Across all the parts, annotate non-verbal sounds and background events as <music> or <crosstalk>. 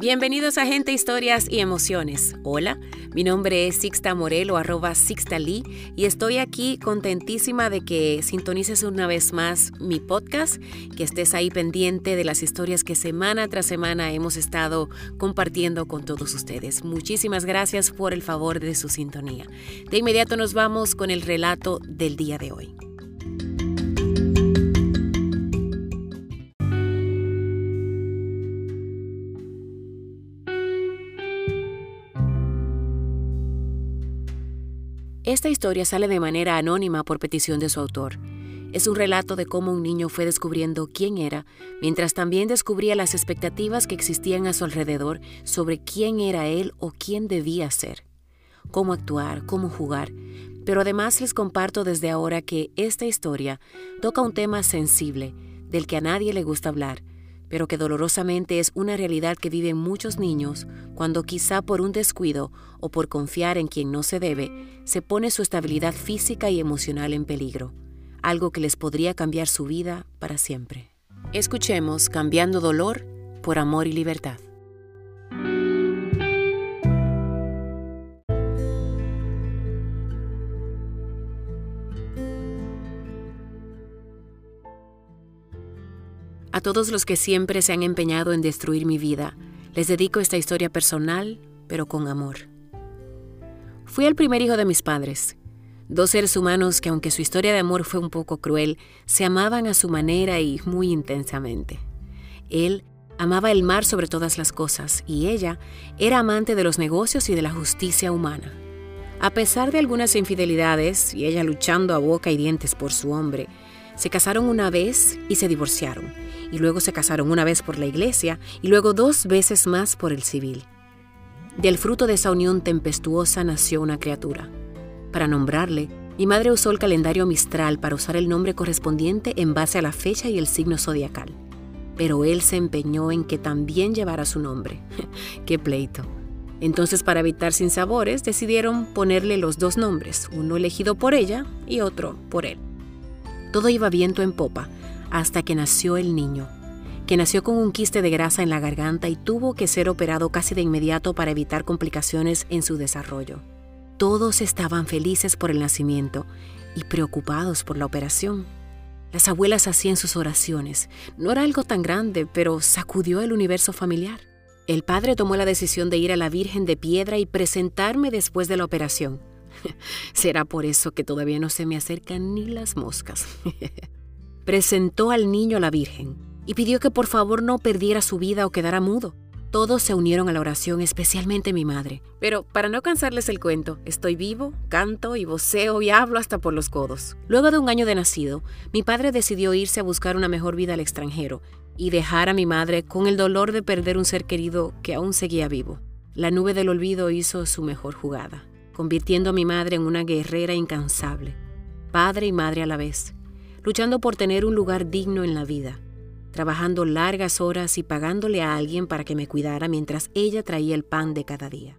Bienvenidos a Gente, Historias y Emociones. Hola, mi nombre es Sixta Morel o arroba Sixta Lee y estoy aquí contentísima de que sintonices una vez más mi podcast, que estés ahí pendiente de las historias que semana tras semana hemos estado compartiendo con todos ustedes. Muchísimas gracias por el favor de su sintonía. De inmediato nos vamos con el relato del día de hoy. Esta historia sale de manera anónima por petición de su autor. Es un relato de cómo un niño fue descubriendo quién era, mientras también descubría las expectativas que existían a su alrededor sobre quién era él o quién debía ser, cómo actuar, cómo jugar. Pero además les comparto desde ahora que esta historia toca un tema sensible, del que a nadie le gusta hablar, pero que dolorosamente es una realidad que viven muchos niños cuando quizá por un descuido o por confiar en quien no se debe, se pone su estabilidad física y emocional en peligro, algo que les podría cambiar su vida para siempre. Escuchemos Cambiando Dolor por Amor y Libertad. A todos los que siempre se han empeñado en destruir mi vida, les dedico esta historia personal, pero con amor. Fui el primer hijo de mis padres, dos seres humanos que aunque su historia de amor fue un poco cruel, se amaban a su manera y muy intensamente. Él amaba el mar sobre todas las cosas y ella era amante de los negocios y de la justicia humana. A pesar de algunas infidelidades y ella luchando a boca y dientes por su hombre, se casaron una vez y se divorciaron, y luego se casaron una vez por la iglesia y luego dos veces más por el civil. Del fruto de esa unión tempestuosa nació una criatura. Para nombrarle, mi madre usó el calendario mistral para usar el nombre correspondiente en base a la fecha y el signo zodiacal. Pero él se empeñó en que también llevara su nombre. <laughs> ¡Qué pleito! Entonces, para evitar sinsabores, decidieron ponerle los dos nombres, uno elegido por ella y otro por él. Todo iba viento en popa hasta que nació el niño, que nació con un quiste de grasa en la garganta y tuvo que ser operado casi de inmediato para evitar complicaciones en su desarrollo. Todos estaban felices por el nacimiento y preocupados por la operación. Las abuelas hacían sus oraciones. No era algo tan grande, pero sacudió el universo familiar. El padre tomó la decisión de ir a la Virgen de Piedra y presentarme después de la operación. <laughs> Será por eso que todavía no se me acercan ni las moscas. <laughs> Presentó al niño a la Virgen y pidió que por favor no perdiera su vida o quedara mudo. Todos se unieron a la oración, especialmente mi madre. Pero para no cansarles el cuento, estoy vivo, canto y voceo y hablo hasta por los codos. Luego de un año de nacido, mi padre decidió irse a buscar una mejor vida al extranjero y dejar a mi madre con el dolor de perder un ser querido que aún seguía vivo. La nube del olvido hizo su mejor jugada convirtiendo a mi madre en una guerrera incansable, padre y madre a la vez, luchando por tener un lugar digno en la vida, trabajando largas horas y pagándole a alguien para que me cuidara mientras ella traía el pan de cada día.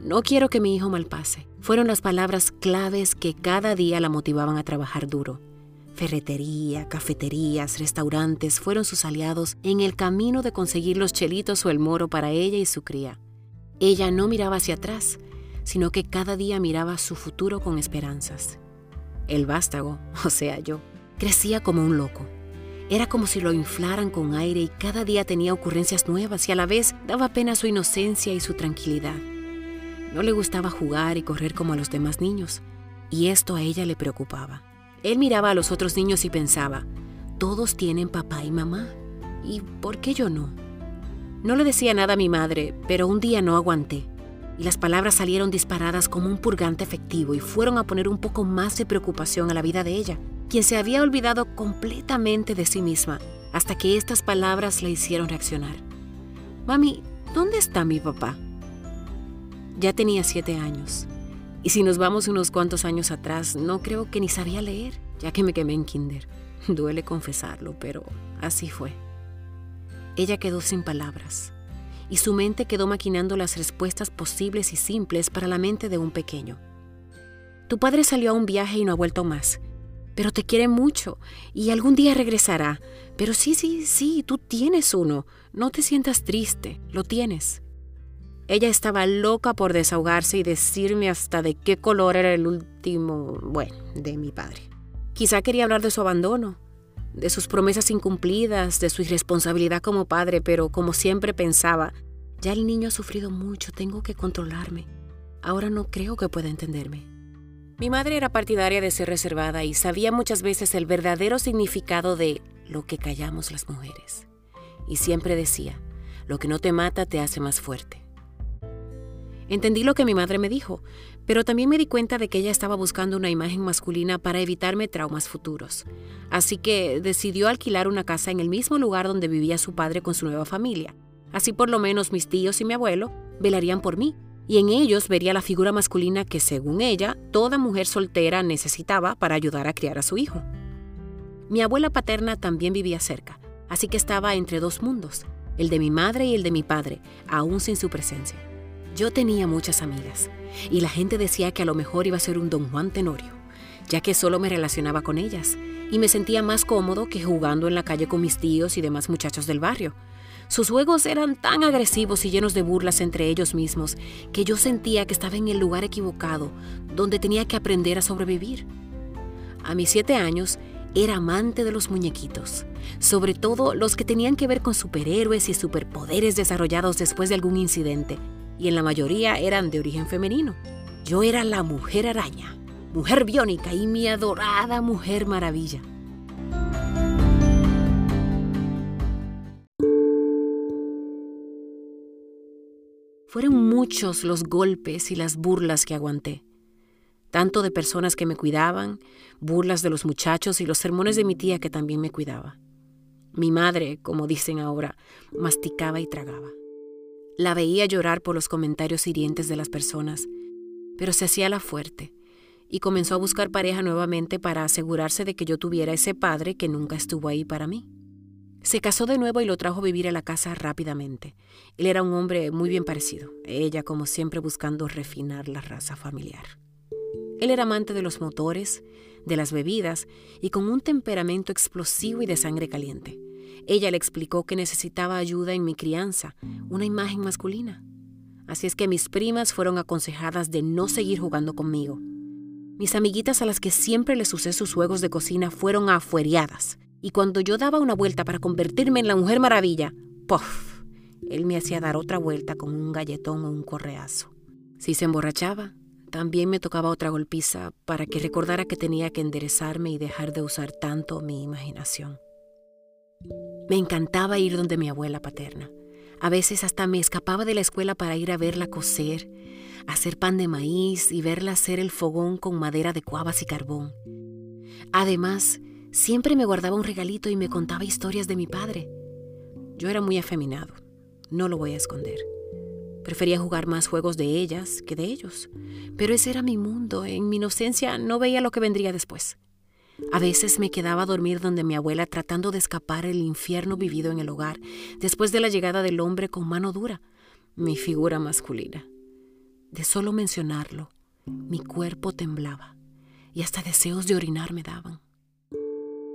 No quiero que mi hijo malpase. Fueron las palabras claves que cada día la motivaban a trabajar duro. Ferretería, cafeterías, restaurantes fueron sus aliados en el camino de conseguir los chelitos o el moro para ella y su cría. Ella no miraba hacia atrás, sino que cada día miraba su futuro con esperanzas. El vástago, <laughs> o sea yo, crecía como un loco. Era como si lo inflaran con aire y cada día tenía ocurrencias nuevas y a la vez daba pena su inocencia y su tranquilidad. No le gustaba jugar y correr como a los demás niños, y esto a ella le preocupaba. Él miraba a los otros niños y pensaba, todos tienen papá y mamá, ¿y por qué yo no? No le decía nada a mi madre, pero un día no aguanté y las palabras salieron disparadas como un purgante efectivo y fueron a poner un poco más de preocupación a la vida de ella, quien se había olvidado completamente de sí misma hasta que estas palabras la hicieron reaccionar. Mami, ¿dónde está mi papá? Ya tenía siete años. Y si nos vamos unos cuantos años atrás, no creo que ni sabía leer, ya que me quemé en kinder. <laughs> Duele confesarlo, pero así fue. Ella quedó sin palabras y su mente quedó maquinando las respuestas posibles y simples para la mente de un pequeño. Tu padre salió a un viaje y no ha vuelto más. Pero te quiere mucho y algún día regresará. Pero sí, sí, sí, tú tienes uno. No te sientas triste, lo tienes. Ella estaba loca por desahogarse y decirme hasta de qué color era el último, bueno, de mi padre. Quizá quería hablar de su abandono, de sus promesas incumplidas, de su irresponsabilidad como padre, pero como siempre pensaba, ya el niño ha sufrido mucho, tengo que controlarme. Ahora no creo que pueda entenderme. Mi madre era partidaria de ser reservada y sabía muchas veces el verdadero significado de lo que callamos las mujeres. Y siempre decía, lo que no te mata te hace más fuerte. Entendí lo que mi madre me dijo, pero también me di cuenta de que ella estaba buscando una imagen masculina para evitarme traumas futuros. Así que decidió alquilar una casa en el mismo lugar donde vivía su padre con su nueva familia. Así por lo menos mis tíos y mi abuelo velarían por mí y en ellos vería la figura masculina que, según ella, toda mujer soltera necesitaba para ayudar a criar a su hijo. Mi abuela paterna también vivía cerca, así que estaba entre dos mundos, el de mi madre y el de mi padre, aún sin su presencia. Yo tenía muchas amigas, y la gente decía que a lo mejor iba a ser un don Juan Tenorio, ya que solo me relacionaba con ellas, y me sentía más cómodo que jugando en la calle con mis tíos y demás muchachos del barrio, sus juegos eran tan agresivos y llenos de burlas entre ellos mismos que yo sentía que estaba en el lugar equivocado, donde tenía que aprender a sobrevivir. A mis siete años, era amante de los muñequitos, sobre todo los que tenían que ver con superhéroes y superpoderes desarrollados después de algún incidente, y en la mayoría eran de origen femenino. Yo era la mujer araña, mujer biónica y mi adorada mujer maravilla. Fueron muchos los golpes y las burlas que aguanté, tanto de personas que me cuidaban, burlas de los muchachos y los sermones de mi tía que también me cuidaba. Mi madre, como dicen ahora, masticaba y tragaba. La veía llorar por los comentarios hirientes de las personas, pero se hacía la fuerte y comenzó a buscar pareja nuevamente para asegurarse de que yo tuviera ese padre que nunca estuvo ahí para mí. Se casó de nuevo y lo trajo a vivir a la casa rápidamente. Él era un hombre muy bien parecido, ella como siempre buscando refinar la raza familiar. Él era amante de los motores, de las bebidas y con un temperamento explosivo y de sangre caliente. Ella le explicó que necesitaba ayuda en mi crianza, una imagen masculina. Así es que mis primas fueron aconsejadas de no seguir jugando conmigo. Mis amiguitas a las que siempre les usé sus juegos de cocina fueron afueriadas y cuando yo daba una vuelta para convertirme en la mujer maravilla, ¡puff! Él me hacía dar otra vuelta con un galletón o un correazo. Si se emborrachaba, también me tocaba otra golpiza para que recordara que tenía que enderezarme y dejar de usar tanto mi imaginación. Me encantaba ir donde mi abuela paterna. A veces hasta me escapaba de la escuela para ir a verla coser, hacer pan de maíz y verla hacer el fogón con madera de cuavas y carbón. Además, Siempre me guardaba un regalito y me contaba historias de mi padre. Yo era muy afeminado, no lo voy a esconder. Prefería jugar más juegos de ellas que de ellos, pero ese era mi mundo. En mi inocencia no veía lo que vendría después. A veces me quedaba a dormir donde mi abuela tratando de escapar el infierno vivido en el hogar después de la llegada del hombre con mano dura, mi figura masculina. De solo mencionarlo, mi cuerpo temblaba y hasta deseos de orinar me daban.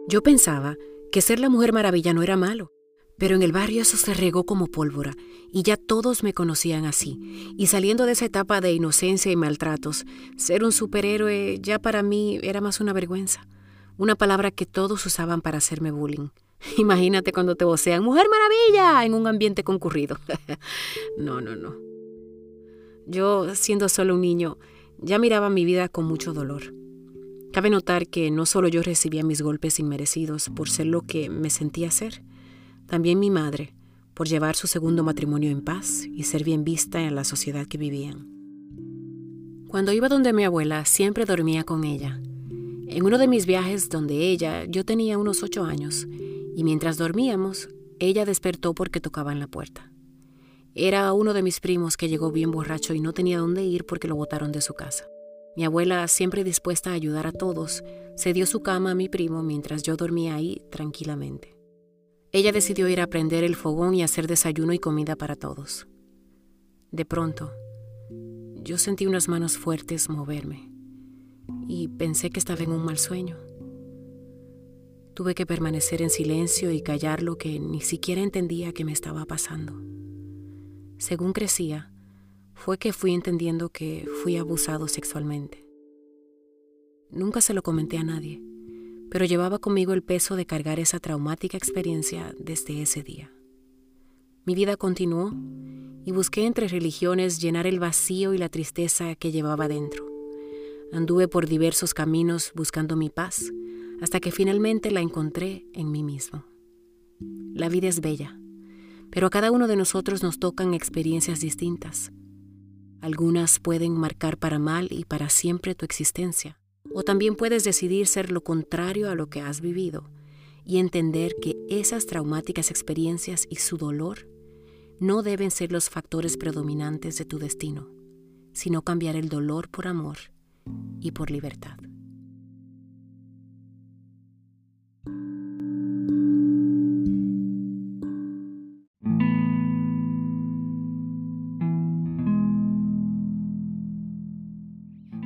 Yo pensaba que ser la mujer maravilla no era malo, pero en el barrio eso se regó como pólvora y ya todos me conocían así. Y saliendo de esa etapa de inocencia y maltratos, ser un superhéroe ya para mí era más una vergüenza, una palabra que todos usaban para hacerme bullying. <laughs> Imagínate cuando te vocean Mujer Maravilla en un ambiente concurrido. <laughs> no, no, no. Yo, siendo solo un niño, ya miraba mi vida con mucho dolor. Cabe notar que no solo yo recibía mis golpes inmerecidos por ser lo que me sentía ser, también mi madre, por llevar su segundo matrimonio en paz y ser bien vista en la sociedad que vivían. Cuando iba donde mi abuela, siempre dormía con ella. En uno de mis viajes donde ella, yo tenía unos ocho años, y mientras dormíamos, ella despertó porque tocaba en la puerta. Era uno de mis primos que llegó bien borracho y no tenía dónde ir porque lo botaron de su casa. Mi abuela, siempre dispuesta a ayudar a todos, se dio su cama a mi primo mientras yo dormía ahí tranquilamente. Ella decidió ir a prender el fogón y hacer desayuno y comida para todos. De pronto, yo sentí unas manos fuertes moverme y pensé que estaba en un mal sueño. Tuve que permanecer en silencio y callar lo que ni siquiera entendía que me estaba pasando. Según crecía, fue que fui entendiendo que fui abusado sexualmente. Nunca se lo comenté a nadie, pero llevaba conmigo el peso de cargar esa traumática experiencia desde ese día. Mi vida continuó y busqué entre religiones llenar el vacío y la tristeza que llevaba dentro. Anduve por diversos caminos buscando mi paz hasta que finalmente la encontré en mí mismo. La vida es bella, pero a cada uno de nosotros nos tocan experiencias distintas. Algunas pueden marcar para mal y para siempre tu existencia, o también puedes decidir ser lo contrario a lo que has vivido y entender que esas traumáticas experiencias y su dolor no deben ser los factores predominantes de tu destino, sino cambiar el dolor por amor y por libertad.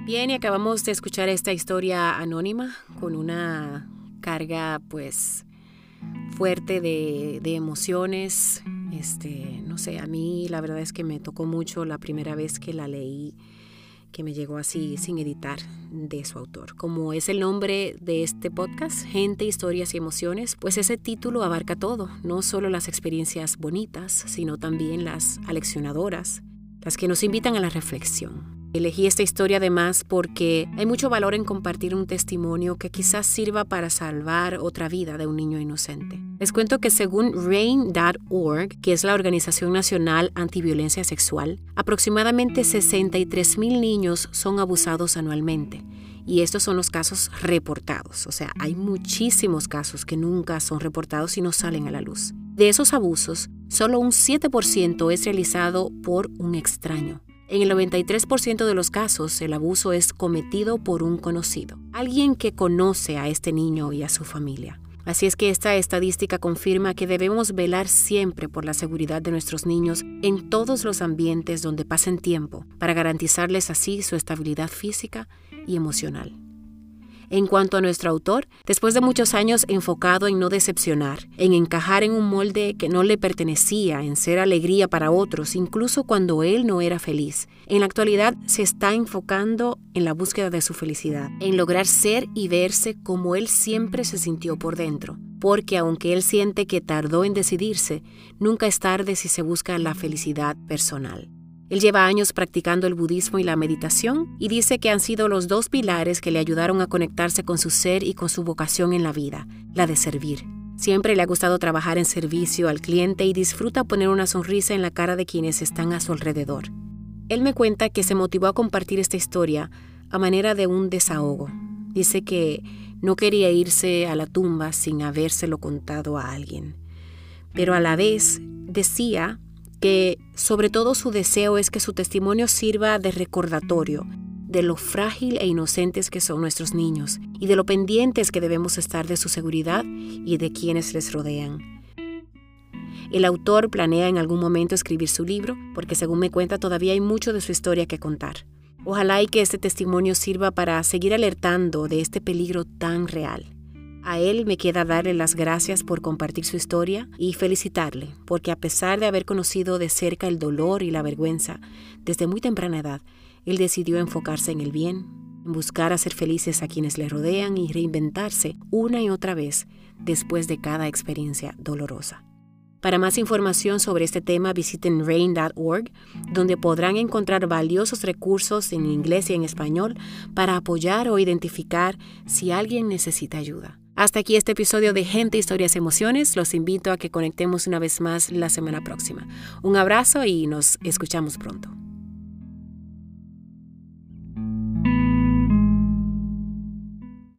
Bien, y acabamos de escuchar esta historia anónima con una carga pues fuerte de, emociones. Este, no sé, a mí la verdad es que me tocó mucho la primera vez que la leí, que me llegó así sin editar de su autor. Como es el nombre de este podcast, Gente, Historias y Emociones, pues ese título abarca todo, no solo las experiencias bonitas, sino también las aleccionadoras, las que nos invitan a la reflexión. Elegí esta historia además porque hay mucho valor en compartir un testimonio que quizás sirva para salvar otra vida de un niño inocente. Les cuento que según RAIN.org, que es la Organización Nacional Antiviolencia Sexual, aproximadamente 63.000 niños son abusados anualmente. Y estos son los casos reportados, o sea, hay muchísimos casos que nunca son reportados y no salen a la luz. De esos abusos, solo un 7% es realizado por un extraño. En el 93% de los casos, el abuso es cometido por un conocido, alguien que conoce a este niño y a su familia. Así es que esta estadística confirma que debemos velar siempre por la seguridad de nuestros niños en todos los ambientes donde pasen tiempo, para garantizarles así su estabilidad física y emocional. En cuanto a nuestro autor, después de muchos años enfocado en no decepcionar, en encajar en un molde que no le pertenecía, en ser alegría para otros, incluso cuando él no era feliz, en la actualidad se está enfocando en la búsqueda de su felicidad, en lograr ser y verse como él siempre se sintió por dentro. Porque aunque él siente que tardó en decidirse, nunca es tarde si se busca la felicidad personal. Él lleva años practicando el budismo y la meditación y dice que han sido los dos pilares que le ayudaron a conectarse con su ser y con su vocación en la vida, la de servir. Siempre le ha gustado trabajar en servicio al cliente y disfruta poner una sonrisa en la cara de quienes están a su alrededor. Él me cuenta que se motivó a compartir esta historia a manera de un desahogo. Dice que no quería irse a la tumba sin habérselo contado a alguien. Pero a la vez decía que sobre todo su deseo es que su testimonio sirva de recordatorio de lo frágil e inocentes que son nuestros niños y de lo pendientes que debemos estar de su seguridad y de quienes les rodean. El autor planea en algún momento escribir su libro, porque según me cuenta todavía hay mucho de su historia que contar. Ojalá y que este testimonio sirva para seguir alertando de este peligro tan real. A él me queda darle las gracias por compartir su historia y felicitarle, porque a pesar de haber conocido de cerca el dolor y la vergüenza desde muy temprana edad, él decidió enfocarse en el bien, en buscar hacer felices a quienes le rodean y reinventarse una y otra vez después de cada experiencia dolorosa. Para más información sobre este tema visiten rain.org, donde podrán encontrar valiosos recursos en inglés y en español para apoyar o identificar si alguien necesita ayuda. Hasta aquí este episodio de Gente, Historias, Emociones. Los invito a que conectemos una vez más la semana próxima. Un abrazo y nos escuchamos pronto.